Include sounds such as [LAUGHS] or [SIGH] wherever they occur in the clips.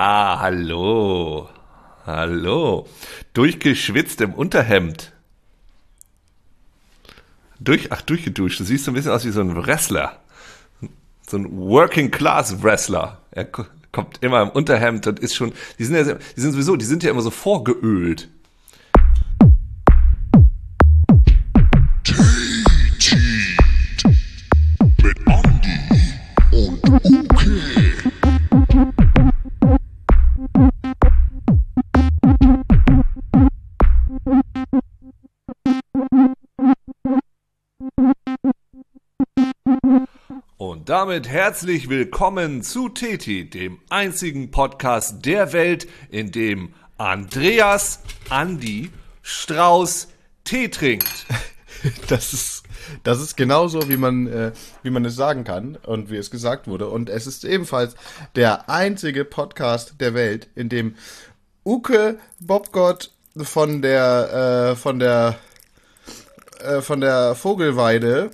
Ah, hallo. Hallo. Durchgeschwitzt im Unterhemd. Durch, ach, durchgeduscht. Du siehst so ein bisschen aus wie so ein Wrestler. So ein Working Class Wrestler. Er kommt immer im Unterhemd und ist schon, die sind ja, die sind sowieso, die sind ja immer so vorgeölt. Damit herzlich willkommen zu Teti, dem einzigen Podcast der Welt, in dem Andreas Andi Strauß Tee trinkt. [LAUGHS] Das ist, das ist genauso, wie man, äh, wie man es sagen kann und wie es gesagt wurde. Und es ist ebenfalls der einzige Podcast der Welt, in dem Uke Bobgott von der, äh, von der, äh, von der Vogelweide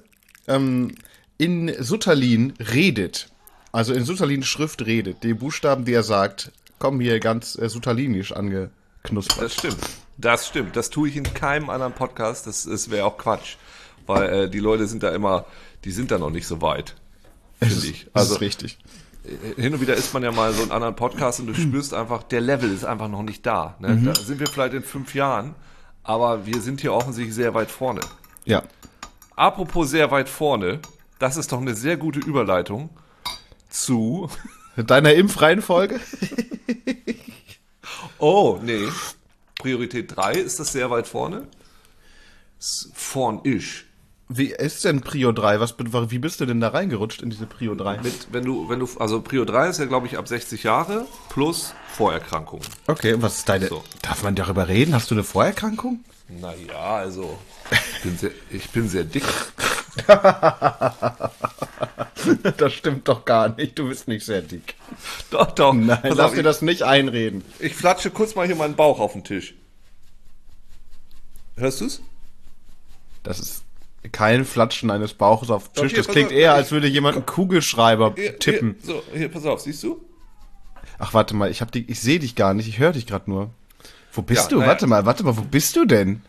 ähm, in Sutterlin redet. Also in Sutterlin Schrift redet. Die Buchstaben, die er sagt, kommen hier ganz äh, sutterlinisch angeknuspert. Das stimmt. Das stimmt. Das tue ich in keinem anderen Podcast. Das, das wäre auch Quatsch. Weil äh, die Leute sind da immer, die sind da noch nicht so weit. Finde ich. Das Also ist richtig. hin und wieder ist man ja mal so in anderen Podcast und du spürst einfach, der Level ist einfach noch nicht da. Ne? Da sind wir vielleicht in fünf Jahren, aber wir sind hier offensichtlich sehr weit vorne. Ja. Apropos sehr weit vorne, das ist doch eine sehr gute Überleitung zu. [LAUGHS] Deiner Impfreihenfolge? [LAUGHS] Oh, nee. Priorität 3 ist das sehr weit vorne. S- Vorn isch. Wie ist denn Prio 3? Was, wie bist du denn da reingerutscht in diese Prio 3? Mit, wenn du, wenn du, also Prio 3 ist ja, glaube ich, ab 60 Jahre plus Vorerkrankungen. Okay, und was ist deine. So. Darf man darüber reden? Hast du eine Vorerkrankung? Naja, also, ich bin sehr, ich bin sehr dick. [LAUGHS] das stimmt doch gar nicht. Du bist nicht sehr dick. Doch, doch. Nein, Pass lass auf, dir das nicht einreden. ich, flatsche kurz mal hier meinen Bauch auf den Tisch. Hörst du's? Das ist kein Flatschen eines Bauches auf den Doch, Tisch. hier, Das klingt auf. eher, als würde jemand einen Kugelschreiber Hier, tippen. Hier, so, hier, pass auf, siehst du? Ach, warte mal, ich hab die, ich sehe dich gar nicht. Ich höre dich gerade nur. Wo bist Ja, du? naja. Warte mal, warte mal, wo bist du denn?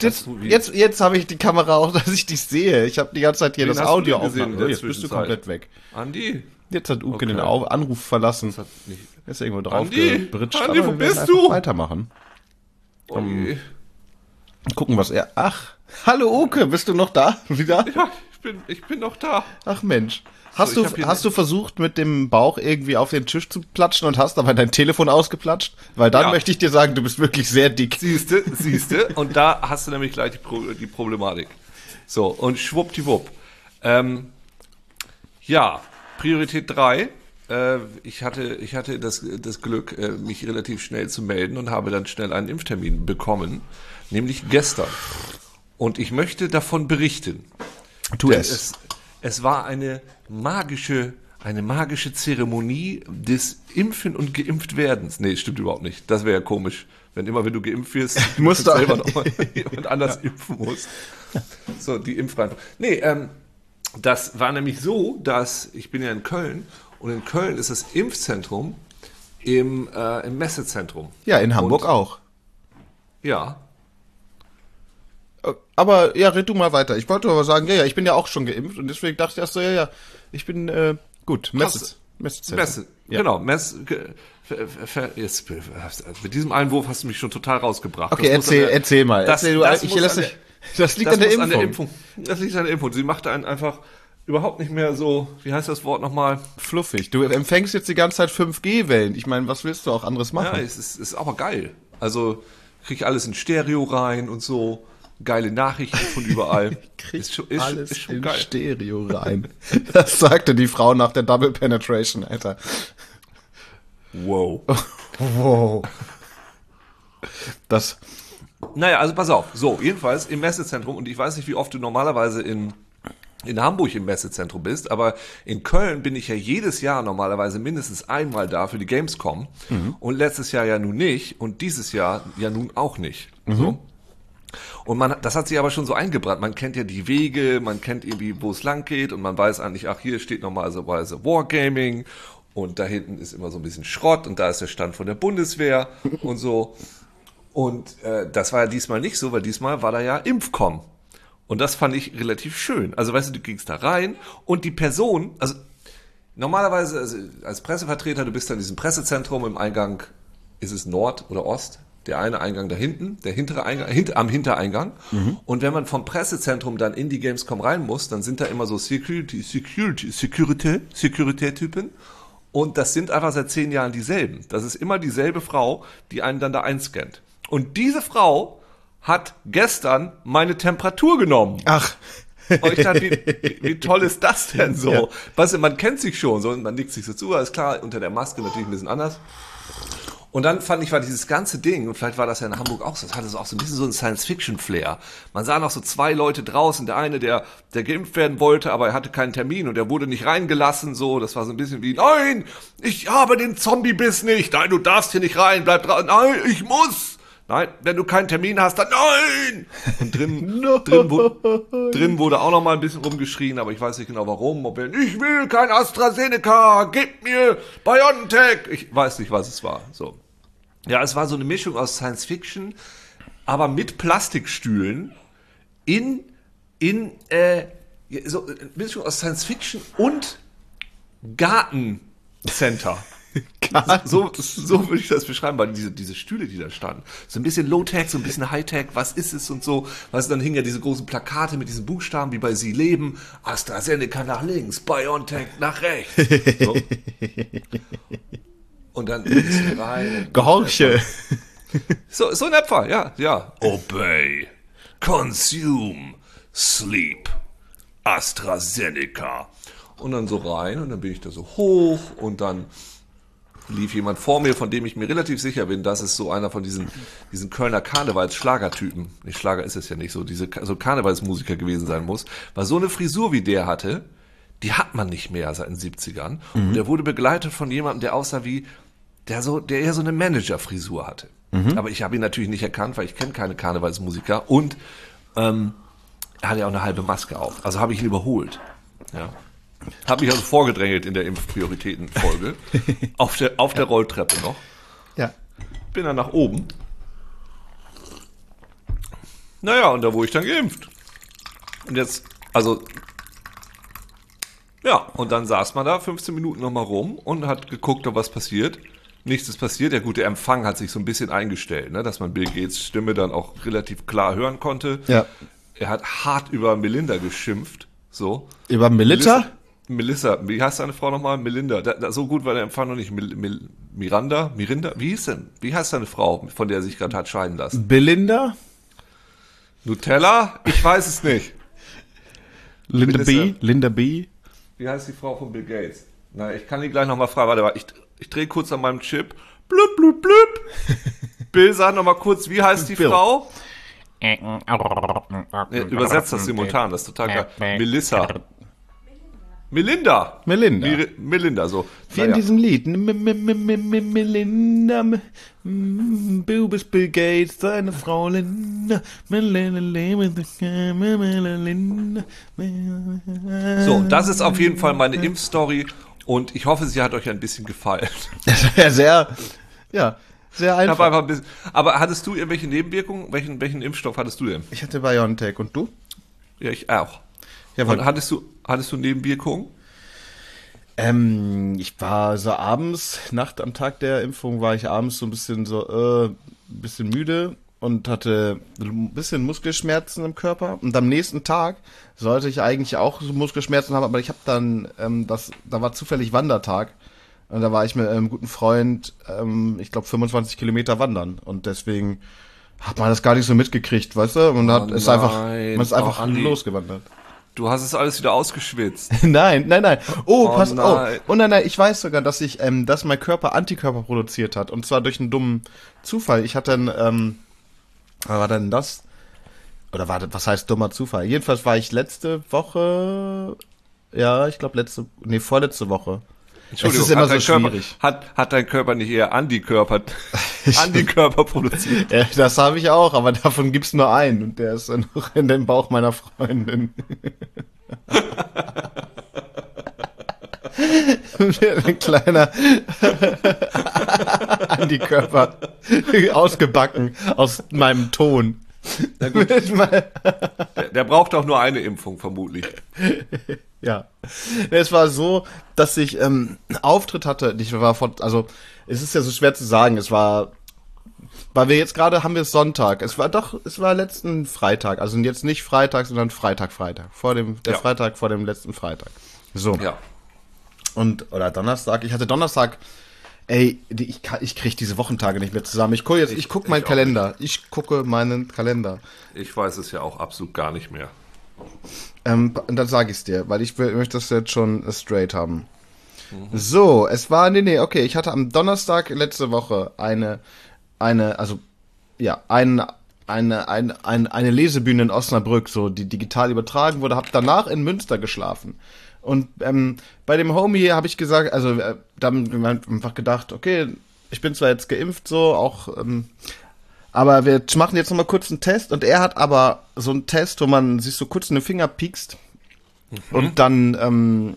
Wie- jetzt, jetzt habe ich die Kamera auch, [LAUGHS] dass ich dich sehe. Ich habe die ganze Zeit hier Wen das Audio gesehen Oh, jetzt bist du komplett weg. Andi. Jetzt hat Uke Okay. den Anruf verlassen. hat nicht- Ist irgendwo drauf Andi, gebritscht. Andi, wo bist du? Weitermachen. Oh je. Gucken, was er. Ach, hallo Uke, bist du noch da? [LAUGHS] Wieder? Ja, ich bin, ich bin noch da. Ach Mensch. Hast, So, du, hast du versucht, mit dem Bauch irgendwie auf den Tisch zu platschen und hast dabei dein Telefon ausgeplatscht? Weil dann Ja. möchte ich dir sagen, du bist wirklich sehr dick. Siehste, siehste. Und da hast du nämlich gleich die, Pro die Problematik. So, und schwuppdiwupp. Ähm, ja, Priorität 3. Äh, ich hatte, ich hatte das, das Glück, äh, mich relativ schnell zu melden und habe dann schnell einen Impftermin bekommen, nämlich gestern. Und ich möchte davon berichten. Tu es. Es. War eine magische, eine magische Zeremonie des Impfen und Geimpftwerdens. Nee, stimmt überhaupt nicht. Das wäre ja komisch, wenn immer, wenn du geimpft wirst, du [LAUGHS] Musst du- selber noch [LAUGHS] jemand anders impfen musst. So, die Impfreihenfolge. Nee, ähm, das war nämlich so, dass ich bin ja in Köln und in Köln ist das Impfzentrum im, äh, im Messezentrum. Ja, in Hamburg Und- auch. Ja, Aber ja, red du mal weiter. Ich wollte aber sagen, ja, ja, ich bin ja auch schon geimpft und deswegen dachte ich erst so, ja, ja, ich bin äh, gut. Krass. Messezentrum. Messe, Ja. genau. Messe, ge- ver- ver- jetzt, mit diesem Einwurf hast du mich schon total rausgebracht. Okay, erzähl, der- erzähl mal. Das, erzähl, du, das ich lass dich, das liegt das an der an der Impfung. Das liegt an der Impfung. Sie machte einen einfach überhaupt nicht mehr so, wie heißt das Wort nochmal? Fluffig. Du empfängst jetzt die ganze Zeit 5G-Wellen. Ich meine, was willst du auch anderes Ja, machen? es ist, ist aber geil. Also krieg ich alles in Stereo rein und so. Geile Nachrichten von überall. [LAUGHS] Ist schon, ist, alles ist schon in geil. Stereo rein. [LAUGHS] Das sagte die Frau nach der Double Penetration, Alter. Wow. [LAUGHS] Wow. Das, Naja, also pass auf. So, jedenfalls im Messezentrum, und ich weiß nicht, wie oft du normalerweise in, in Hamburg im Messezentrum bist, aber in Köln bin ich ja jedes Jahr normalerweise mindestens einmal da für die Gamescom. Und letztes Jahr ja nun nicht und dieses Jahr ja nun auch nicht. So. Und man, das hat sich aber schon so eingebrannt. Man kennt ja die Wege, man kennt irgendwie, wo es lang geht und man weiß eigentlich, ach, hier steht normalerweise Wargaming Und da hinten ist immer so ein bisschen Schrott und da ist der Stand von der Bundeswehr und so. Und äh, das war ja diesmal nicht so, weil diesmal war da ja Impfcom. Und das fand ich relativ schön. Also weißt du, du gingst da rein und die Person, also normalerweise also als Pressevertreter, du bist da in diesem Pressezentrum im Eingang, ist es Nord oder Ost? Der eine Eingang da hinten, der hintere Eingang, hint, am Hintereingang. Und wenn man vom Pressezentrum dann in die Gamescom rein muss, dann sind da immer so Security, Security, Security, Security-Typen. Und das sind einfach seit zehn Jahren dieselben. Das ist immer dieselbe Frau, die einen dann da einscannt. Und diese Frau hat gestern meine Temperatur genommen. Ach, Und ich dachte, wie, wie toll ist das denn so? Ja. Weißt du, man kennt sich schon, so, man nickt sich so zu, alles klar, unter der Maske natürlich ein bisschen anders. Und dann fand ich, war dieses ganze Ding, und vielleicht war das ja in Hamburg auch so, das hatte so auch so ein bisschen so einen Science-Fiction-Flair. Man sah noch so zwei Leute draußen, der eine, der, der geimpft werden wollte, aber er hatte keinen Termin und er wurde nicht reingelassen, so, das war so ein bisschen wie, nein, ich habe den Zombie-Biss nicht, nein, du darfst hier nicht rein, bleib dran, nein, ich muss. Nein, wenn du keinen Termin hast, dann nein! Und drin, [LAUGHS] drin, wo, drin wurde auch noch mal ein bisschen rumgeschrien, aber ich weiß nicht genau warum. Ob er, ich will kein AstraZeneca, gib mir BioNTech. Ich weiß nicht, was es war. So. Ja, es war so eine Mischung aus Science Fiction, aber mit Plastikstühlen in, in, äh, so, eine Mischung aus Science Fiction und Gartencenter. [LAUGHS] So, so würde ich das beschreiben, weil diese, diese Stühle, die da standen. So ein bisschen Low-Tech, so ein bisschen High-Tech, was ist es und so. Weißt du, dann hingen ja diese großen Plakate mit diesen Buchstaben, wie bei Sie leben. AstraZeneca nach links, BioNTech nach rechts. So. [LAUGHS] Und dann rein. Gehorche. So, so in etwa, ja, ja. Obey, consume, sleep, AstraZeneca. Und dann so rein und dann bin ich da so hoch und dann lief jemand vor mir, von dem ich mir relativ sicher bin, dass es so einer von diesen, diesen Kölner Karnevals-Schlagertypen, nicht Schlager ist es ja nicht so, diese so Karnevalsmusiker gewesen sein muss, weil so eine Frisur wie der hatte, die hat man nicht mehr seit den 70ern. Und der wurde begleitet von jemandem, der aussah wie, der so, der eher so eine Manager-Frisur hatte. Aber ich habe ihn natürlich nicht erkannt, weil ich kenne keine Karnevalsmusiker und ähm, er hatte ja auch eine halbe Maske auf. Also habe ich ihn überholt. Ja. Habe mich also vorgedrängelt in der Impfprioritätenfolge. [LAUGHS] auf, der, auf der Rolltreppe noch. Ja. Bin dann nach oben. Naja, und da wurde ich dann geimpft. Und jetzt, also. Ja, und dann saß man da 15 Minuten nochmal rum und hat geguckt, ob was passiert. Nichts ist passiert. Der gute Empfang hat sich so ein bisschen eingestellt, ne, dass man Bill Gates Stimme dann auch relativ klar hören konnte. Ja. Er hat hart über Melinda geschimpft. So. Über Melissa? Melissa, wie heißt deine Frau nochmal? Melinda. Da, da, so gut war der Empfang noch nicht. Mil, Mil, Miranda? Mirinda? Wie hieß denn? Wie heißt deine Frau, von der er sich gerade hat scheiden lassen? Belinda? Nutella? Ich weiß es nicht. Linda B? Melissa. Linda B? Wie heißt die Frau von Bill Gates? Na, ich kann die gleich nochmal fragen. Warte mal, ich, ich drehe kurz an meinem Chip. Blub, blub, blub. [LAUGHS] Bill, sag nochmal kurz, wie heißt die Bill. Frau? Übersetzt das simultan, das ist total geil. Melissa. Melinda. Melinda. Mir- Melinda, so. Wie in diesem Lied. M- m- m- m- m- Melinda, du bist Bill Gates, deine Frau Linda. Melinda, Melinda. So, das ist auf jeden Fall meine Impfstory und ich hoffe, sie hat euch ein bisschen gefallen. [LAUGHS] Ja, sehr, ja, sehr einfach. einfach ein bisschen, aber hattest du irgendwelche Nebenwirkungen? Welchen, welchen Impfstoff hattest du denn? Ich hatte BioNTech und du? Ja, ich auch. Ja, Und hattest du, hattest du Nebenwirkungen? ähm, ich war so abends, Nacht am Tag der Impfung, war ich abends so ein bisschen so, äh, ein bisschen müde und hatte ein bisschen Muskelschmerzen im Körper. Und am nächsten Tag sollte ich eigentlich auch so Muskelschmerzen haben, aber ich habe dann, ähm, das, da war zufällig Wandertag. Und da war ich mit einem guten Freund, ähm, ich glaube 25 Kilometer wandern. Und deswegen hat man das gar nicht so mitgekriegt, weißt du? Und hat, ist einfach, man ist einfach Oh, losgewandert. Du hast es alles wieder ausgeschwitzt. [LAUGHS] Nein, nein, nein. Oh, Oh pass nein. auf. Oh nein, nein, ich weiß sogar, dass ich, ähm, dass mein Körper Antikörper produziert hat. Und zwar durch einen dummen Zufall. Ich hatte einen, ähm, was war denn das? Oder war das, was heißt dummer Zufall? Jedenfalls war ich letzte Woche, ja, ich glaube letzte, nee, vorletzte Woche. Entschuldigung, es ist immer hat so dein Körper, schwierig. Hat, hat dein Körper nicht eher Antikörper, [LAUGHS] Antikörper produziert? Ja, das habe ich auch, aber davon gibt's nur einen und der ist dann noch in dem [LAUGHS] Ein kleiner Antikörper ausgebacken aus meinem Ton. Mit mein- Der, der braucht auch nur eine Impfung, vermutlich. Ja. Es war so, dass ich ähm, einen Auftritt hatte. Ich war von, also es ist ja so schwer zu sagen. Es war, weil wir jetzt gerade haben wir es Sonntag. Es war doch, es war letzten Freitag. Also jetzt nicht Freitag, sondern Freitag, Freitag. Vor dem, der Ja. Freitag vor dem letzten Freitag. So. Ja. Und, oder Donnerstag. Ich hatte Donnerstag, ey, ich, ich krieg diese Wochentage nicht mehr zusammen. Ich gucke jetzt, ich, meinen ich auch Kalender. Ich gucke meinen Kalender. Ich weiß es ja auch absolut gar nicht mehr. Ähm, dann sage ich es dir, weil ich möchte das jetzt schon straight haben. So, es war, nee, nee, okay, ich hatte am Donnerstag letzte Woche eine, eine, also, ja, ein, eine, eine, eine, eine Lesebühne in Osnabrück, so, die digital übertragen wurde, hab danach in Münster geschlafen. Und ähm, bei dem Homie habe ich gesagt, also äh, da haben wir einfach gedacht, okay, ich bin zwar jetzt geimpft, so, auch, ähm, aber wir machen jetzt nochmal kurz einen Test und er hat aber so einen Test, wo man sich so kurz in den Finger piekst und dann ähm,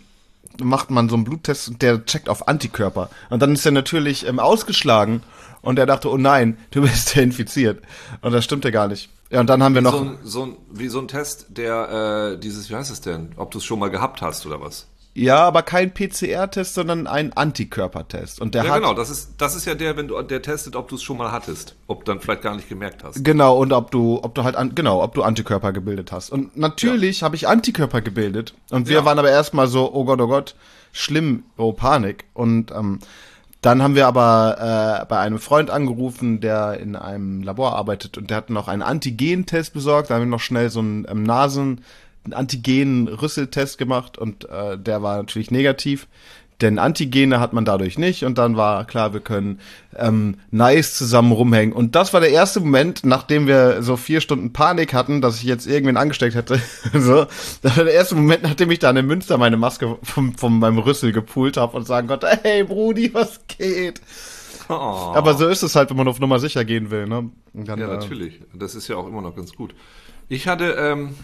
macht man so einen Bluttest und der checkt auf Antikörper. Und dann ist er natürlich ähm, ausgeschlagen und er dachte, oh nein, du bist ja [LAUGHS] infiziert. Und das stimmte gar nicht. Ja, und dann haben wir noch. So ein, so ein, wie so ein Test, der äh, dieses, wie heißt es denn? Ob du es schon mal gehabt hast oder was? Ja, aber kein PCR-Test, sondern ein Antikörpertest. Und der Ja, hat. genau, das ist, das ist ja der, wenn du, der testet, ob du es schon mal hattest. Ob du dann vielleicht gar nicht gemerkt hast. Genau, und ob du, ob du halt, an, genau, ob du Antikörper gebildet hast. Und natürlich habe ich Antikörper gebildet. Und wir Ja. waren aber erstmal so, oh Gott, oh Gott, schlimm, oh Panik. Und ähm, dann haben wir aber äh, bei einem Freund angerufen, der in einem Labor arbeitet und der hat noch einen Antigen-Test besorgt. Da haben wir noch schnell so einen ähm, Nasen, einen Antigen-Rüsseltest gemacht und äh, der war natürlich negativ. Denn Antigene hat man dadurch nicht und dann war klar, wir können ähm, nice zusammen rumhängen. Und das war der erste Moment, nachdem wir so vier Stunden Panik hatten, dass ich jetzt irgendwen angesteckt hätte. [LAUGHS] so, das war der erste Moment, nachdem ich dann in Münster meine Maske vom, von meinem Rüssel gepult habe und sagen konnte, hey Brudi, was geht? Oh. Aber so ist es halt, wenn man auf Nummer sicher gehen will. Ne? Dann, Ja, äh, natürlich. Das ist ja auch immer noch ganz gut. Ich hatte, ähm,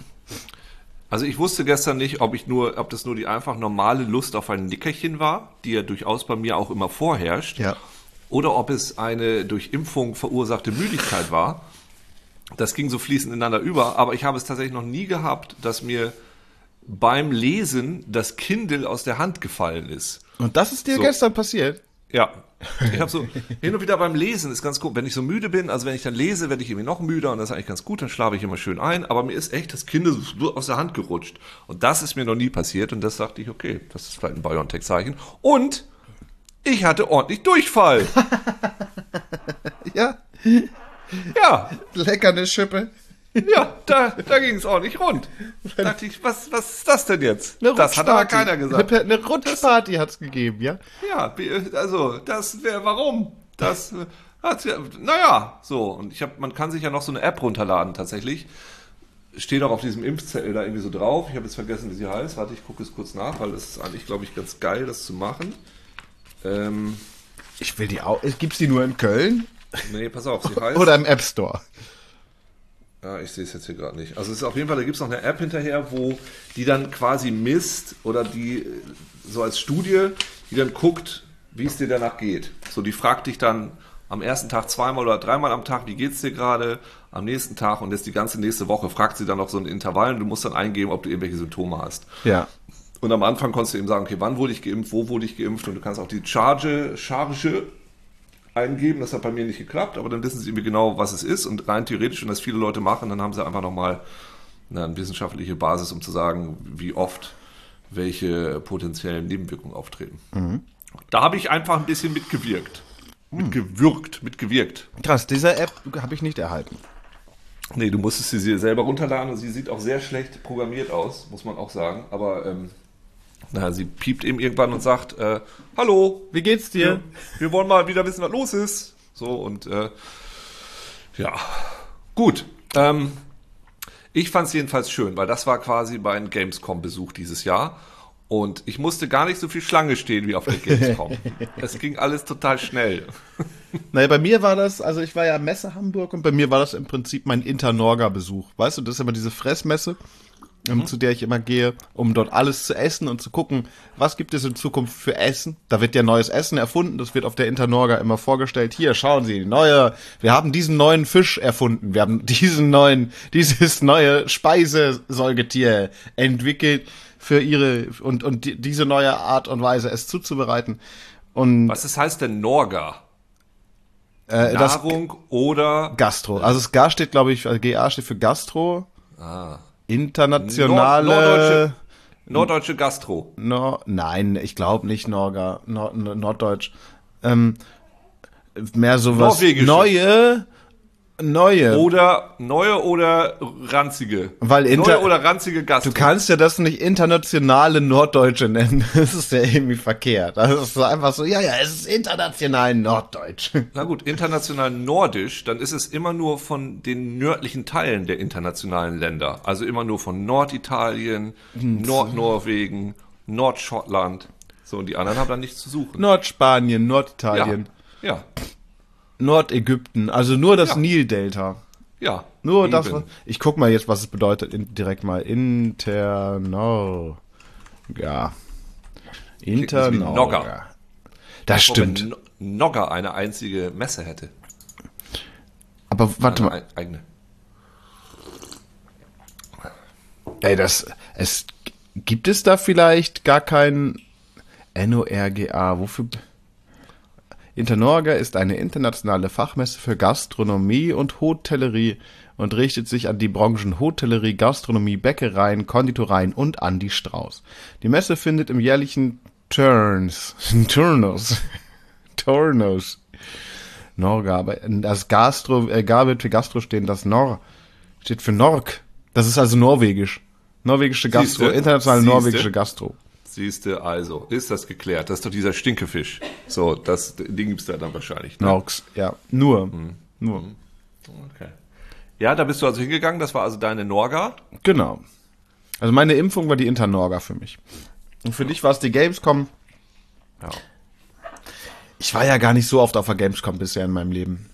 also ich wusste gestern nicht, ob ich nur, ob das nur die einfach normale Lust auf ein Nickerchen war, die ja durchaus bei mir auch immer vorherrscht, Ja. oder ob es eine durch Impfung verursachte Müdigkeit war. Das ging so fließend ineinander über, aber ich habe es tatsächlich noch nie gehabt, dass mir beim Lesen das Kindle aus der Hand gefallen ist. Und das ist dir So. gestern passiert? Ja. Ich habe so hin und wieder beim Lesen ist ganz gut. Wenn ich so müde bin, also wenn ich dann lese, werde ich irgendwie noch müder und das ist eigentlich ganz gut, dann schlafe ich immer schön ein. Aber mir ist echt das Kind so aus der Hand gerutscht. Und das ist mir noch nie passiert und das dachte ich, okay, das ist vielleicht ein BioNTech-Zeichen. Und ich hatte ordentlich Durchfall. [LAUGHS] Ja. Ja, Lecker eine Schippe. Ja, da, da ging es ordentlich rund. Da dachte ich, was, was ist das denn jetzt? Eine das hat aber keiner gesagt. Eine, eine Rutschparty hat's gegeben, ja? Ja, also das wäre warum? Das äh, hat ja, naja, so und ich habe, man kann sich ja noch so eine App runterladen tatsächlich. Steht auch auf diesem Impfzettel da irgendwie so drauf. Ich habe jetzt vergessen, wie sie heißt. Warte, ich gucke es kurz nach, weil das ist eigentlich, glaube ich, ganz geil, das zu machen. Ähm, Ich will die auch. Gibt's die nur in Köln? nee, pass auf, sie [LAUGHS] heißt. Oder im App Store? Ja, ich sehe es jetzt hier gerade nicht. Also es ist auf jeden Fall, da gibt es noch eine App hinterher, wo die dann quasi misst oder die so als Studie, die dann guckt, wie es dir danach geht. So, die fragt dich dann am ersten Tag zweimal oder dreimal am Tag, wie geht's dir gerade? Am nächsten Tag und jetzt die ganze nächste Woche fragt sie dann noch so ein Intervall und du musst dann eingeben, ob du irgendwelche Symptome hast. Ja. Und am Anfang konntest du eben sagen, okay, wann wurde ich geimpft, wo wurde ich geimpft und du kannst auch die Charge, Charge eingeben. Das hat bei mir nicht geklappt, aber dann wissen sie irgendwie genau, was es ist und rein theoretisch, wenn das viele Leute machen, dann haben sie einfach nochmal eine wissenschaftliche Basis, um zu sagen, wie oft welche potenziellen Nebenwirkungen auftreten. Da habe ich einfach ein bisschen mitgewirkt. Mitgewirkt, mitgewirkt. Krass, diese App habe ich nicht erhalten. Nee, du musstest sie selber runterladen und sie sieht auch sehr schlecht programmiert aus, muss man auch sagen. Aber ähm, naja, sie piept eben irgendwann und sagt, äh, hallo, Wie geht's dir? wir, wir wollen mal wieder wissen, was los ist. So und äh, ja, gut. Ähm, ich fand es jedenfalls schön, weil das war quasi mein Gamescom-Besuch dieses Jahr. Und ich musste gar nicht so viel Schlange stehen wie auf der [LAUGHS] Gamescom. Es ging alles total schnell. [LAUGHS] Naja, bei mir war das, also ich war ja Messe Hamburg und bei mir war das im Prinzip mein Internorga-Besuch. Weißt du, das ist immer diese Fressmesse. Ähm, zu der ich immer gehe, um dort alles zu essen und zu gucken, was gibt es in Zukunft für Essen. Da wird ja neues Essen erfunden, das wird auf der Internorga immer vorgestellt. Hier, schauen Sie, neue, wir haben diesen neuen Fisch erfunden, wir haben [LAUGHS] diesen neuen, dieses neue Speisesäugetier entwickelt für ihre und und die, diese neue Art und Weise es zuzubereiten. Und Was ist, heißt denn Norga? äh, das Nahrung oder Gastro. Also das GA steht, glaube ich, also GA steht für Gastro. Ah. Internationale. Nord- norddeutsche, norddeutsche Gastro. No, nein, ich glaube nicht Norga, Nord, Norddeutsch. Ähm, mehr sowas Norwegische. neue, neue. Oder neue oder ranzige. Weil inter- neue oder ranzige Gastro. Du kannst ja das nicht internationale Norddeutsche nennen. [LAUGHS] Das ist ja irgendwie verkehrt. Das ist so einfach so, ja, ja, es ist international Norddeutsch. Na gut, international nordisch, dann ist es immer nur von den nördlichen Teilen der internationalen Länder. Also immer nur von Norditalien, Hm. Nordnorwegen, Nordschottland. So, und die anderen haben dann nichts zu suchen. Nordspanien, ja. Norditalien, ja, Nordägypten, also nur das Ja. Nildelta. ja. Nur das, eben. was, ich guck mal jetzt, was es bedeutet, in, direkt mal. Interno. Ja. Interno. Nogger. Das wenn stimmt. No- Nogger eine einzige Messe hätte. Aber warte Eine mal, ei- eigene. ey, das, es, gibt es da vielleicht gar kein NORGA? Wofür? Internorga ist eine internationale Fachmesse für Gastronomie und Hotellerie und richtet sich an die Branchen Hotellerie, Gastronomie, Bäckereien, Konditoreien und an die Strauß. Die Messe findet im jährlichen Turns, [LAUGHS] Turnus, [LAUGHS] Turnus, Norga, aber das Gastro, äh, Ga wird für Gastro stehen, das Nor steht für Nork. Das ist also norwegisch. Norwegische Gastro, Siehste? internationale Siehste? norwegische Gastro. Siehste, also, ist das geklärt? Das ist doch dieser Stinkefisch. So, das, den gibt's da dann wahrscheinlich. Ne? Ja. Nur. Mhm. Nur. Okay. Ja, da bist du also hingegangen, das war also deine Norga. Genau. Also meine Impfung war die Internorga für mich. Und für dich war es die Gamescom. Ja. Ich war ja gar nicht so oft auf der Gamescom bisher in meinem Leben.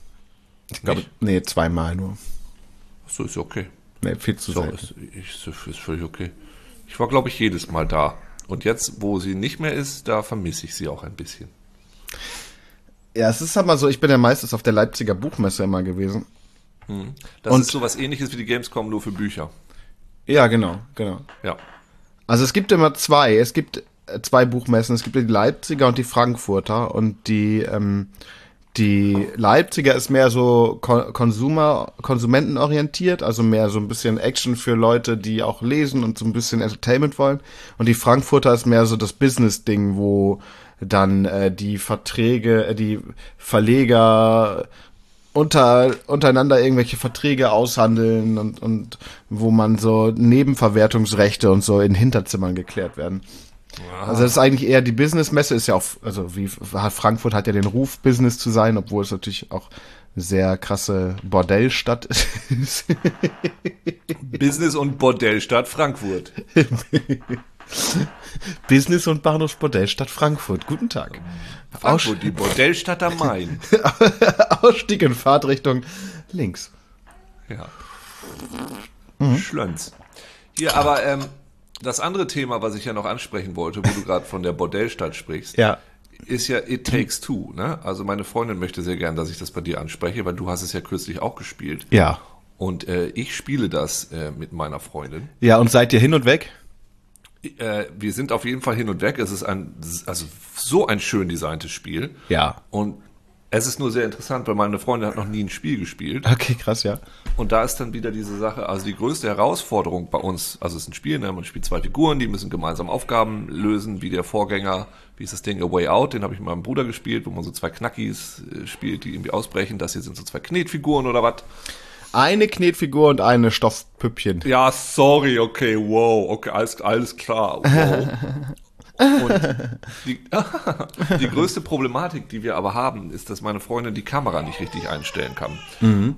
Ich glaube, nee, zweimal nur. So ist okay. Nee, viel zu So, selten. ist, ist, ist völlig okay. Ich war, glaube ich, jedes Mal da. Und jetzt, wo sie nicht mehr ist, da vermisse ich sie auch ein bisschen. Ja, es ist aber so, ich bin ja meistens auf der Leipziger Buchmesse immer gewesen. Das Und- ist sowas ähnliches wie die Gamescom, nur für Bücher. Ja, genau, genau. Ja. Also es gibt immer zwei. Es gibt äh, zwei Buchmessen. Es gibt die Leipziger und die Frankfurter. Und die, ähm, die Leipziger ist mehr so Ko- Consumer, konsumentenorientiert, also mehr so ein bisschen Action für Leute, die auch lesen und so ein bisschen Entertainment wollen. Und die Frankfurter ist mehr so das Business-Ding, wo dann äh, die Verträge, äh, die Verleger unter, untereinander irgendwelche Verträge aushandeln und, und wo man so Nebenverwertungsrechte und so in Hinterzimmern geklärt werden. Also das ist eigentlich eher die Businessmesse ist ja auch, also wie Frankfurt hat ja den Ruf, Business zu sein, obwohl es natürlich auch eine sehr krasse Bordellstadt ist. [LAUGHS] Business und Bordellstadt Frankfurt. [LAUGHS] Business und Bahnhof Bordellstadt Frankfurt. Guten Tag. Frankfurt, die Bordellstadt am Main. [LAUGHS] Ausstieg in Fahrtrichtung links. Ja. Mhm. Schlönz. Hier, aber ähm, das andere Thema, was ich ja noch ansprechen wollte, wo du gerade von der Bordellstadt sprichst, Ja. ist ja It Takes Two. Ne? Also meine Freundin möchte sehr gern, dass ich das bei dir anspreche, weil du hast es ja kürzlich auch gespielt. Ja. Und äh, ich spiele das äh, mit meiner Freundin. Ja, und seid ihr hin und weg? Äh, wir sind auf jeden Fall hin und weg. Es ist ein, also so ein schön designtes Spiel. Ja. Und es ist nur sehr interessant, weil meine Freundin hat noch nie ein Spiel gespielt. Okay, krass, ja. Und da ist dann wieder diese Sache, also die größte Herausforderung bei uns, also es ist ein Spiel, ne? man spielt zwei Figuren, die müssen gemeinsam Aufgaben lösen, wie der Vorgänger, wie ist das Ding, A Way Out, den habe ich mit meinem Bruder gespielt, wo man so zwei Knackis äh, spielt, die irgendwie ausbrechen. Das hier sind so zwei Knetfiguren oder was. Eine Knetfigur und eine Stoffpüppchen. Ja, sorry, okay, wow, okay, alles, alles klar, wow. [LAUGHS] Und [LAUGHS] die, [LAUGHS] die größte Problematik, die wir aber haben, ist, dass meine Freundin die Kamera nicht richtig einstellen kann.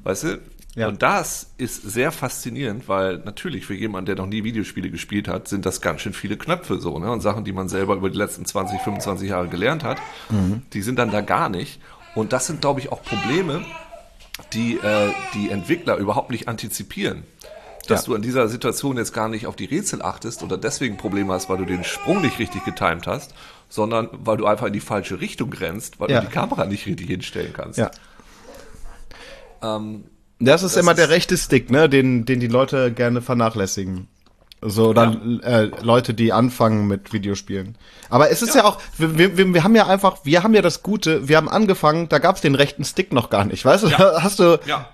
Weißt du? Ja. Und das ist sehr faszinierend, weil natürlich für jemanden, der noch nie Videospiele gespielt hat, sind das ganz schön viele Knöpfe so, ne? Und Sachen, die man selber über die letzten 20, 25 Jahre gelernt hat, die sind dann da gar nicht. Und das sind, glaube ich, auch Probleme, die äh, die Entwickler überhaupt nicht antizipieren. Dass Ja. du an dieser Situation jetzt gar nicht auf die Rätsel achtest oder deswegen Probleme hast, weil du den Sprung nicht richtig getimt hast, sondern weil du einfach in die falsche Richtung rennst, weil Ja. du die Kamera nicht richtig hinstellen kannst. Ja. Ähm, Das ist immer ist- der rechte Stick, ne, den, den die Leute gerne vernachlässigen. So, dann äh, Leute, die anfangen mit Videospielen. Aber es ist ja, auch, wir, wir, wir haben ja einfach, wir haben ja das Gute, wir haben angefangen, da gab's den rechten Stick noch gar nicht, weißt du? Ja. Da [LAUGHS] hast du, ja,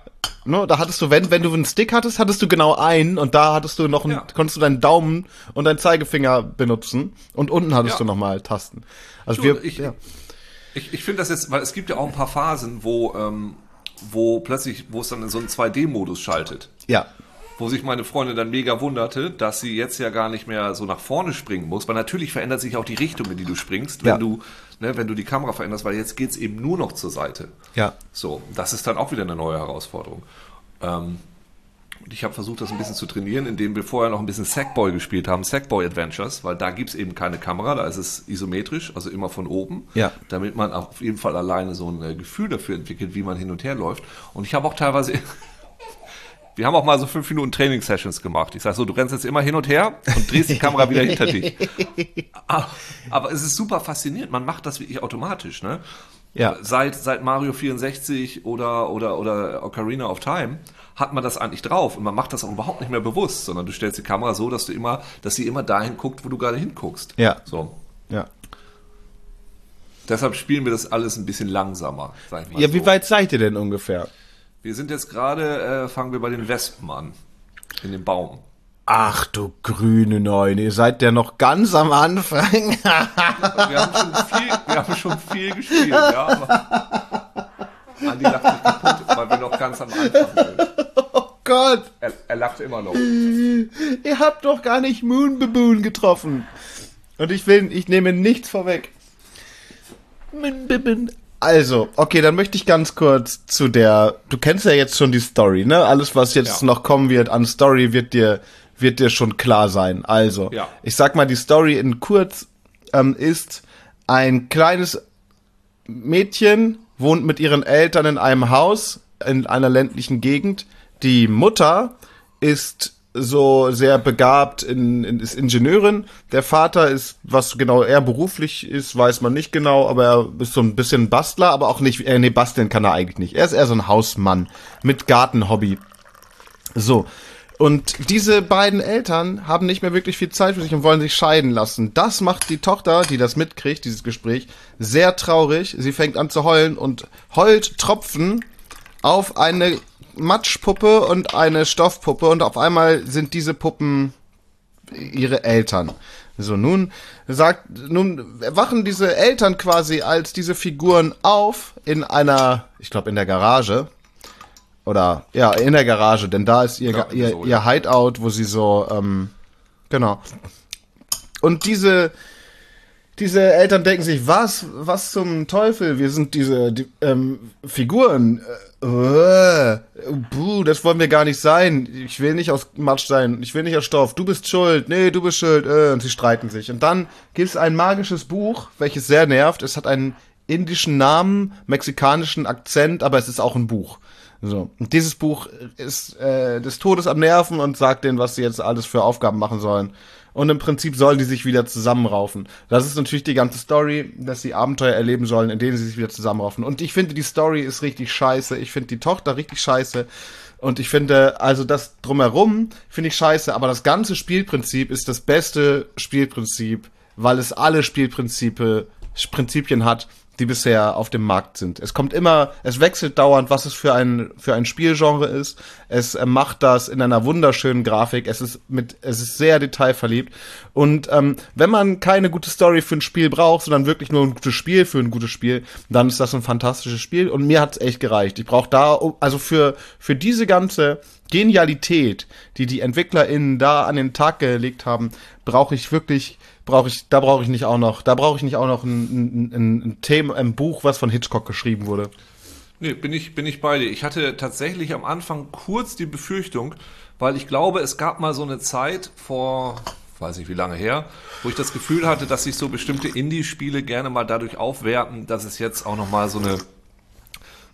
ne, da hattest du, wenn, wenn du einen Stick hattest, hattest du genau einen und da hattest du noch einen, Ja. konntest du deinen Daumen und deinen Zeigefinger benutzen und unten hattest Ja. du nochmal Tasten. Also Du, wir, ich- ja. Ich, ich finde das jetzt, weil es gibt ja auch ein paar Phasen, wo, ähm, wo plötzlich, wo es dann in so einen 2D-Modus schaltet. ja, Wo sich meine Freundin dann mega wunderte, dass sie jetzt ja gar nicht mehr so nach vorne springen muss, weil natürlich verändert sich auch die Richtung, in die du springst, wenn Ja. du, ne, wenn du die Kamera veränderst, weil jetzt geht's eben nur noch zur Seite. ja, So, das ist dann auch wieder eine neue Herausforderung. Ähm, und ich habe versucht, das ein bisschen zu trainieren, indem wir vorher noch ein bisschen Sackboy gespielt haben, Sackboy Adventures, weil da gibt's eben keine Kamera, da ist es isometrisch, also immer von oben, Ja. damit man auf jeden Fall alleine so ein äh, Gefühl dafür entwickelt, wie man hin und her läuft. Und ich habe auch teilweise, wir haben auch mal so fünf Minuten Training-Sessions gemacht. Ich sage so, du rennst jetzt immer hin und her und drehst die Kamera wieder hinter dich. Aber, [LAUGHS] aber es ist super faszinierend, man macht das wirklich automatisch, ne? Ja. Seit, seit Mario 64 oder, oder, oder Ocarina of Time hat man das eigentlich drauf und man macht das auch überhaupt nicht mehr bewusst, sondern du stellst die Kamera so, dass du immer, dass sie immer dahin guckt, wo du gerade hinguckst. Ja. So. ja. Deshalb spielen wir das alles ein bisschen langsamer, sag ich mal Ja, so. wie weit seid ihr denn ungefähr? Wir sind jetzt gerade, äh, fangen wir bei den Wespen an. In dem Baum. Ach du grüne Neune, ihr seid ja noch ganz am Anfang. Wir haben schon viel, wir haben schon viel gespielt, ja, aber Andi lacht sich kaputt, weil wir noch ganz am Anfang sind. oh Gott, Er, er lacht immer noch. ihr habt doch gar nicht Moon Baboon getroffen. Und ich will, ich nehme nichts vorweg. Moon Baboon. Also, okay, dann möchte ich ganz kurz zu der, du kennst ja jetzt schon die Story, ne? Alles, was jetzt Ja. noch kommen wird an Story, wird dir, wird dir schon klar sein. Also, Ja. ich sag mal, die Story in kurz ähm, ist ein kleines Mädchen wohnt mit ihren Eltern in einem Haus in einer ländlichen Gegend. Die Mutter ist so sehr begabt, in, in, ist Ingenieurin. Der Vater ist, was genau er beruflich ist, weiß man nicht genau, aber er ist so ein bisschen Bastler, aber auch nicht, äh, nee, basteln kann er eigentlich nicht. Er ist eher so ein Hausmann mit Gartenhobby. So. Und diese beiden Eltern haben nicht mehr wirklich viel Zeit für sich und wollen sich scheiden lassen. Das macht die Tochter, die das mitkriegt, dieses Gespräch, sehr traurig. Sie fängt an zu heulen und heult Tropfen auf eine Matschpuppe und eine Stoffpuppe und auf einmal sind diese Puppen ihre Eltern. So, nun sagt, nun wachen diese Eltern quasi als diese Figuren auf in einer, ich glaube in der Garage. Oder, ja, in der Garage, denn da ist ihr, Ga- ihr, so, ihr ja. Hideout, wo sie so, ähm, genau. Und diese, diese Eltern denken sich, was, was zum Teufel? Wir sind diese die, ähm, Figuren. Äh, äh, buh, das wollen wir gar nicht sein. Ich will nicht aus Matsch sein. Ich will nicht aus Stoff. Du bist schuld. Nee, du bist schuld. Äh, und sie streiten sich. Und dann gibt es ein magisches Buch, welches sehr nervt. Es hat einen indischen Namen, mexikanischen Akzent, aber es ist auch ein Buch. So. Und dieses Buch ist äh, des Todes am Nerven und sagt denen, was sie jetzt alles für Aufgaben machen sollen. Und im Prinzip sollen die sich wieder zusammenraufen. Das ist natürlich die ganze Story, dass sie Abenteuer erleben sollen, in denen sie sich wieder zusammenraufen. Und ich finde, die Story ist richtig scheiße. Ich finde die Tochter richtig scheiße. Und ich finde, also das drumherum finde ich scheiße, aber das ganze Spielprinzip ist das beste Spielprinzip, weil es alle Spielprinzipe, Prinzipien hat, die bisher auf dem Markt sind. Es kommt immer, es wechselt dauernd, was es für ein für ein Spielgenre ist. Es äh, macht das in einer wunderschönen Grafik. Es ist mit, es ist sehr detailverliebt. Und ähm, wenn man keine gute Story für ein Spiel braucht, sondern wirklich nur ein gutes Spiel für ein gutes Spiel, dann ist das ein fantastisches Spiel. Und mir hat's echt gereicht. Ich brauche da, also für für diese ganze Genialität, die die EntwicklerInnen da an den Tag gelegt haben, brauche ich wirklich, brauche ich, da brauche ich nicht auch noch, da brauche ich nicht auch noch ein, ein, ein Thema, ein Buch, was von Hitchcock geschrieben wurde. Nee, bin ich, bin ich bei dir. Ich hatte tatsächlich am Anfang kurz die Befürchtung, weil ich glaube, es gab mal so eine Zeit vor, weiß nicht wie lange her, wo ich das Gefühl hatte, dass sich so bestimmte Indie-Spiele gerne mal dadurch aufwerten, dass es jetzt auch noch mal so eine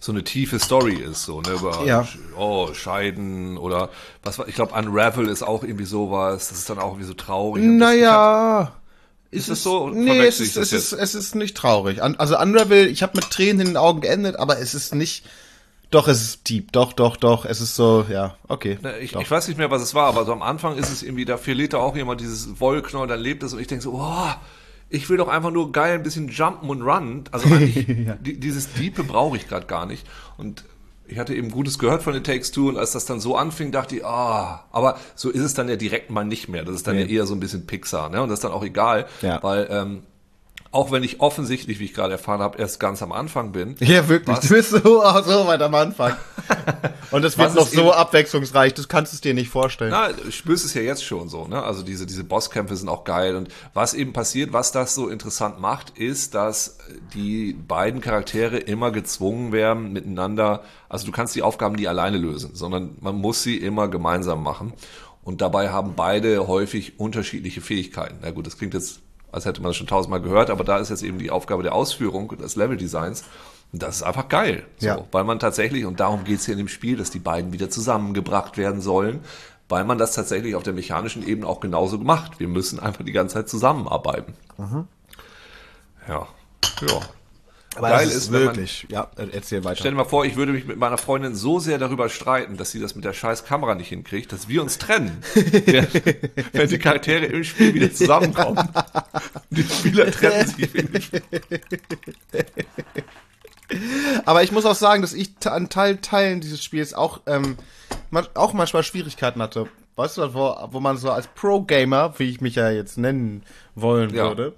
so eine tiefe Story ist, so, ne, über, Ja. Oh, Scheiden oder was war, ich glaube, Unravel ist auch irgendwie sowas, das ist dann auch irgendwie so traurig. Naja. Ist es so? Nee, es ist, es, ist, es ist nicht traurig. Also Unravel, ich habe mit Tränen in den Augen geendet, aber es ist nicht. Doch, es ist deep. Doch, doch, doch. Es ist so, ja, okay. Ich, ich weiß nicht mehr, was es war, aber so am Anfang ist es irgendwie, da verliert da auch jemand dieses Wollknoll, dann lebt es und ich denke so, oh, ich will doch einfach nur geil ein bisschen jumpen und runnen. Also eigentlich, [LAUGHS] die, dieses Diepe brauche ich gerade gar nicht. Und ich hatte eben Gutes gehört von den Takes Two und als das dann so anfing, dachte ich, ah, aber so ist es dann ja direkt mal nicht mehr. Das ist dann Nee. ja eher so ein bisschen Pixar, ne? Und das ist dann auch egal, Ja. weil ähm, auch wenn ich offensichtlich, wie ich gerade erfahren habe, erst ganz am Anfang bin, [LAUGHS] Ja, wirklich. Was? Du bist so, so weit am Anfang. [LAUGHS] Und es wird noch so abwechslungsreich, du kannst es dir nicht vorstellen. Na, ich spürst es ja jetzt schon so, ne? Also diese, diese Bosskämpfe sind auch geil. Und was eben passiert, was das so interessant macht, ist, dass die beiden Charaktere immer gezwungen werden, miteinander, also du kannst die Aufgaben nie alleine lösen, sondern man muss sie immer gemeinsam machen. Und dabei haben beide häufig unterschiedliche Fähigkeiten. Na gut, das klingt jetzt, als hätte man das schon tausendmal gehört, aber da ist jetzt eben die Aufgabe der Ausführung und des Leveldesigns. Und das ist einfach geil. So, Ja. Weil man tatsächlich, und darum geht's hier in dem Spiel, dass die beiden wieder zusammengebracht werden sollen, weil man das tatsächlich auf der mechanischen Ebene auch genauso macht. Wir müssen einfach die ganze Zeit zusammenarbeiten. Ja. Ja. Aber geil ist, ist wenn man- wirklich. Ja, äh, erzähl weiter. Stell dir mal vor, ich würde mich mit meiner Freundin so sehr darüber streiten, dass sie das mit der scheiß Kamera nicht hinkriegt, dass wir uns trennen. [LAUGHS] wenn, die Charaktere im Spiel wieder zusammenkommen. Die Spieler trennen sich. [LAUGHS] Aber ich muss auch sagen, dass ich an Teil, Teilen dieses Spiels auch, ähm, auch manchmal Schwierigkeiten hatte. Weißt du, wo, wo man so als Pro-Gamer, wie ich mich ja jetzt nennen wollen Ja. würde,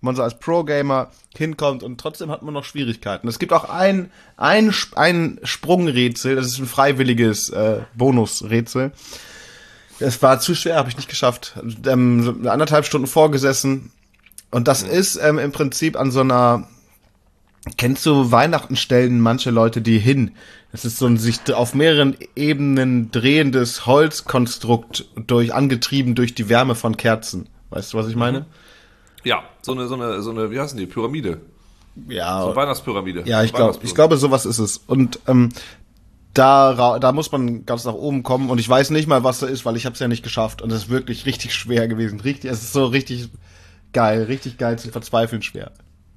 wo man so als Pro-Gamer hinkommt und trotzdem hat man noch Schwierigkeiten. Es gibt auch ein, ein, ein Sprungrätsel, das ist ein freiwilliges äh, Bonusrätsel. Es war zu schwer, habe ich nicht geschafft. Ähm, so anderthalb Stunden vorgesessen. Und das ist ähm, im Prinzip an so einer Kennst du Weihnachten stellen manche Leute die hin? Das ist so ein sich auf mehreren Ebenen drehendes Holzkonstrukt durch angetrieben durch die Wärme von Kerzen. Weißt du, was ich meine? Ja, so eine, so eine, so eine, wie heißt denn die? Pyramide. Ja. So eine Weihnachtspyramide. Ja, ich glaube, ich glaube, sowas ist es. Und ähm, da, da muss man ganz nach oben kommen. Und ich weiß nicht mal, was da ist, weil ich habe es ja nicht geschafft. Und es ist wirklich richtig schwer gewesen. Richtig, es ist so richtig geil, richtig geil zu verzweifeln schwer.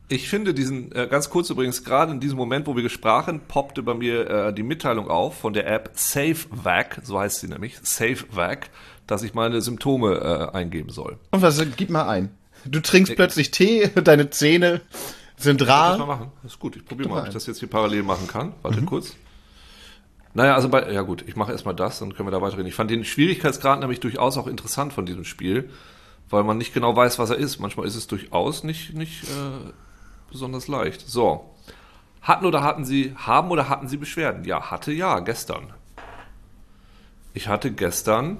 Ich finde diesen, äh, ganz kurz übrigens, gerade in diesem Moment, wo wir gesprochen, poppte bei mir äh, die Mitteilung auf von der App SafeVac, so heißt sie nämlich, SafeVac, dass ich meine Symptome äh, eingeben soll. Und was, gib mal ein. Du trinkst plötzlich Tee, [LAUGHS] deine Zähne sind Soll ich mal rar. machen? Das ist gut. Ich probiere mal, ob ich das jetzt hier parallel machen kann. Warte Mhm. kurz. Naja, also bei, ja gut, ich mache erstmal das, dann können wir da weiterreden. Ich fand den Schwierigkeitsgrad nämlich durchaus auch interessant von diesem Spiel, weil man nicht genau weiß, was er ist. Manchmal ist es durchaus nicht, nicht äh, besonders leicht. So. Hatten oder hatten Sie, haben oder hatten Sie Beschwerden? Ja, hatte ja, gestern. Ich hatte gestern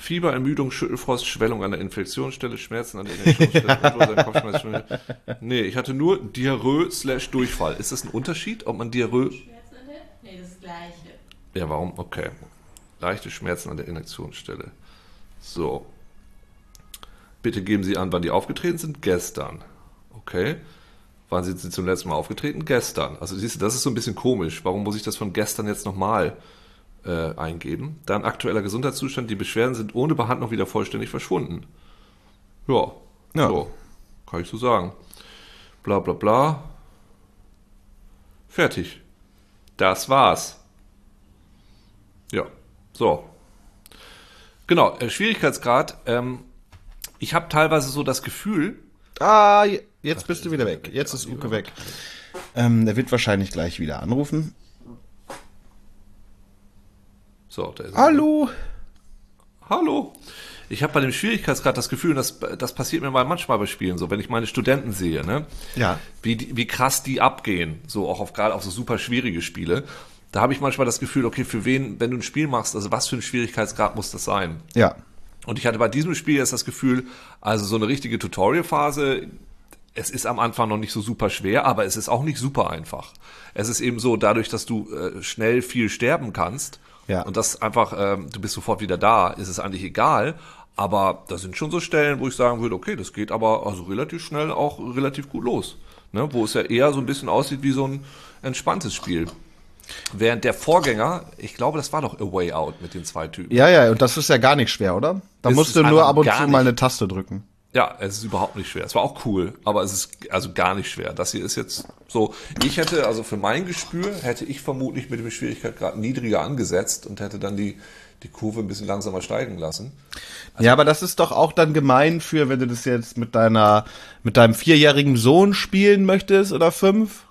Fieber, Ermüdung, Schüttelfrost, Schwellung an der Infektionsstelle, Schmerzen an der Injektionsstelle, [LAUGHS] Unwohlsein, Kopfschmerzen. Nee, ich hatte nur Diarrhoe slash Durchfall. Ist das ein Unterschied, ob man Diarrhoe... Schmerzen an der? Nee, das ist das gleiche. Ja, warum? Okay. Leichte Schmerzen an der Injektionsstelle. So. Bitte geben Sie an, wann die aufgetreten sind. Gestern. Okay. Wann sind Sie zum letzten Mal aufgetreten? Gestern. Also siehst du, das ist so ein bisschen komisch. Warum muss ich das von gestern jetzt nochmal äh, eingeben? Dann aktueller Gesundheitszustand. Die Beschwerden sind ohne Behandlung wieder vollständig verschwunden. Ja. Ja. So. Kann ich so sagen. Bla bla bla. Fertig. Das war's. Ja, so. Genau, äh, Schwierigkeitsgrad. Ähm, ich habe teilweise so das Gefühl, Ah, je- jetzt bist du wieder weg. Jetzt ist Uke weg. Ähm, der wird wahrscheinlich gleich wieder anrufen. so, da ist er. Hallo. Hallo. Ich habe bei dem Schwierigkeitsgrad das Gefühl, und das, das passiert mir mal manchmal bei Spielen so, wenn ich meine Studenten sehe, ne? Ja. Wie, wie krass die abgehen, so auch auf gerade auf so super schwierige Spiele. Da habe ich manchmal das Gefühl, okay, für wen, wenn du ein Spiel machst, also was für ein Schwierigkeitsgrad muss das sein? Ja. Und ich hatte bei diesem Spiel jetzt das Gefühl, also so eine richtige Tutorial-Phase, es ist am Anfang noch nicht so super schwer, aber es ist auch nicht super einfach. Es ist eben so, dadurch, dass du äh, schnell viel sterben kannst Ja. und das einfach, ähm, du bist sofort wieder da, ist es eigentlich egal. Aber da sind schon so Stellen, wo ich sagen würde, okay, das geht aber also relativ schnell auch relativ gut los. ne, wo es ja eher so ein bisschen aussieht wie so ein entspanntes Spiel. Während der Vorgänger, ich glaube, das war doch A Way Out mit den zwei Typen. Ja, ja, und das ist ja gar nicht schwer, oder? Da Es musst ist du nur ab und zu mal eine Taste drücken. Ja, es ist überhaupt nicht schwer. Es war auch cool, aber es ist also gar nicht schwer. Das hier ist jetzt so. Ich hätte, also für mein Gespür, hätte ich vermutlich mit dem Schwierigkeitsgrad niedriger angesetzt und hätte dann die, die Kurve ein bisschen langsamer steigen lassen. ja, aber das ist doch auch dann gemein für, wenn du das jetzt mit deiner, mit deinem vierjährigen Sohn spielen möchtest oder fünf.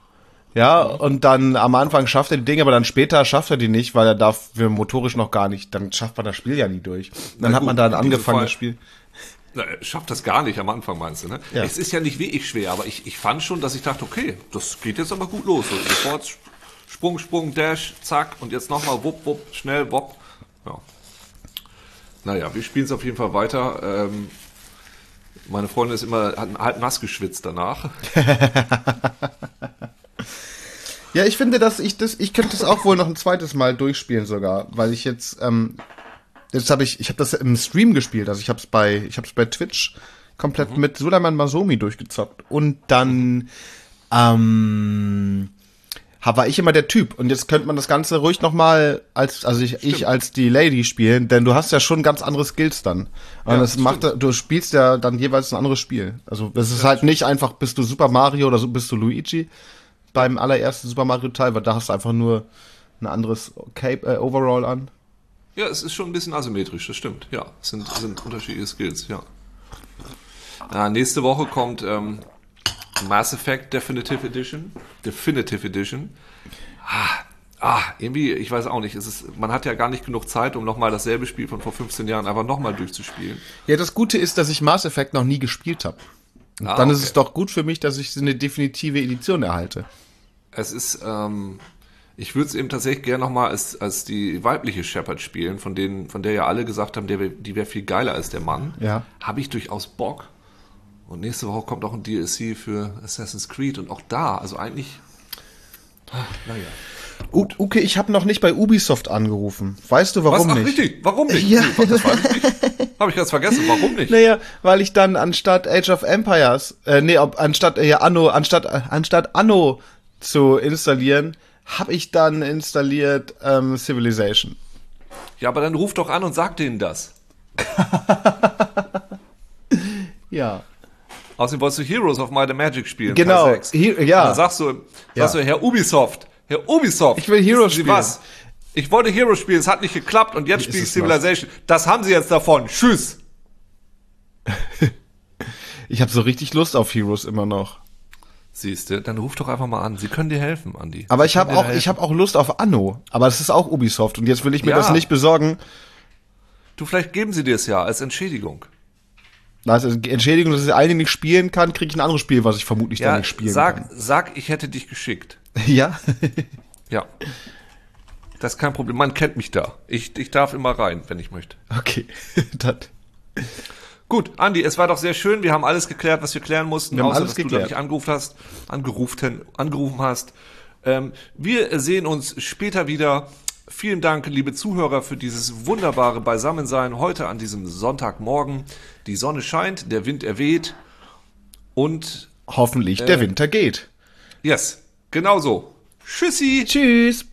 Ja, und dann am Anfang schafft er die Dinge, aber dann später schafft er die nicht, weil er darf wir motorisch noch gar nicht, dann schafft man das Spiel ja nie durch. Dann Na hat man gut, da ein in diesem angefangenes Fall- Spiel. Na, schafft das gar nicht am Anfang, meinst du, ne? Ja. Es ist ja nicht wirklich schwer, aber ich, ich fand schon, dass ich dachte, okay, das geht jetzt aber gut los. So, sofort Sp- Sprung, Sprung, Dash, zack, und jetzt nochmal wupp, wupp, schnell, wupp. Ja. Naja, wir spielen es auf jeden Fall weiter. Ähm, meine Freundin ist immer hat halb nass geschwitzt danach. [LAUGHS] Ja, ich finde, dass ich das, ich könnte das auch wohl noch ein zweites Mal durchspielen sogar, weil ich jetzt, ähm, jetzt habe ich, ich habe das im Stream gespielt, also ich habe es bei, ich habe es bei Twitch komplett mit Suleiman Masomi durchgezockt. Und dann, ähm, war ich immer der Typ. Und jetzt könnte man das Ganze ruhig noch mal als, also ich, ich als die Lady spielen, denn du hast ja schon ganz andere Skills dann. Und Ja, es macht, du spielst ja dann jeweils ein anderes Spiel, also es ist halt nicht einfach, bist du Super Mario oder so bist du Luigi beim allerersten Super Mario Teil, weil da hast du einfach nur ein anderes Cape, äh, Overall an. Ja, es ist schon ein bisschen asymmetrisch, das stimmt. Ja, es sind, sind unterschiedliche Skills, ja. Ja, nächste Woche kommt ähm, Mass Effect Definitive Edition. Definitive Edition. Ah, ah, irgendwie, ich weiß auch nicht, es ist, man hat ja gar nicht genug Zeit, um nochmal dasselbe Spiel von vor 15 Jahren einfach nochmal durchzuspielen. Ja, das Gute ist, dass ich Mass Effect noch nie gespielt habe. Ah, Dann ist okay. es doch gut für mich, dass ich eine definitive Edition erhalte. Es ist, ähm, ich würde es eben tatsächlich gerne nochmal als, als die weibliche Shepard spielen, von denen, von der ja alle gesagt haben, der die wäre viel geiler als der Mann. Ja. Habe ich durchaus Bock. Und nächste Woche kommt auch ein DLC für Assassin's Creed und auch da, also eigentlich. Naja. U okay, ich habe noch nicht bei Ubisoft angerufen. Weißt du, Was? warum Ach, nicht? richtig. Warum nicht? Ja. Nee, das weiß ich nicht. Habe ich ganz vergessen. Warum nicht? Naja, weil ich dann anstatt Age of Empires, äh, nee, ob, anstatt äh, ja, Anno, anstatt äh, anstatt Anno zu installieren, habe ich dann installiert ähm, Civilization. Ja, aber dann ruf doch an und sag denen das. [LAUGHS] Ja. Außerdem wolltest du Heroes of Might and Magic spielen. Genau. Teil 6. He- ja. Und dann sagst du, sagst Ja. du, Herr Ubisoft, Herr Ubisoft. Ich will Heroes spielen. was? Ich wollte Heroes spielen, es hat nicht geklappt und jetzt spiele ich Civilization. Das haben Sie jetzt davon. Tschüss. [LAUGHS] Ich habe so richtig Lust auf Heroes immer noch. Siehste, dann ruf doch einfach mal an. Sie können dir helfen, Andi. Aber ich habe auch, ich habe auch Lust auf Anno. Aber es ist auch Ubisoft und jetzt will ich mir Ja. das nicht besorgen. Du, vielleicht geben sie dir es ja als Entschädigung. Also Entschädigung, dass ich eine nicht spielen kann, kriege ich ein anderes Spiel, was ich vermutlich dann Ja, nicht spielen sag, kann. sag, ich hätte dich geschickt. [LAUGHS] Ja. Ja. Das ist kein Problem. Man kennt mich da. Ich, ich darf immer rein, wenn ich möchte. okay. [LAUGHS] Dann. Gut, Andi, es war doch sehr schön. Wir haben alles geklärt, was wir klären mussten, Wir haben außer alles dass du da geklärt. nicht angerufen hast, angerufen, angerufen hast. Ähm, wir sehen uns später wieder. Vielen Dank, liebe Zuhörer, für dieses wunderbare Beisammensein heute an diesem Sonntagmorgen. Die Sonne scheint, der Wind erweht und Hoffentlich Äh. der Winter geht. yes, genau so. Tschüssi. Tschüss.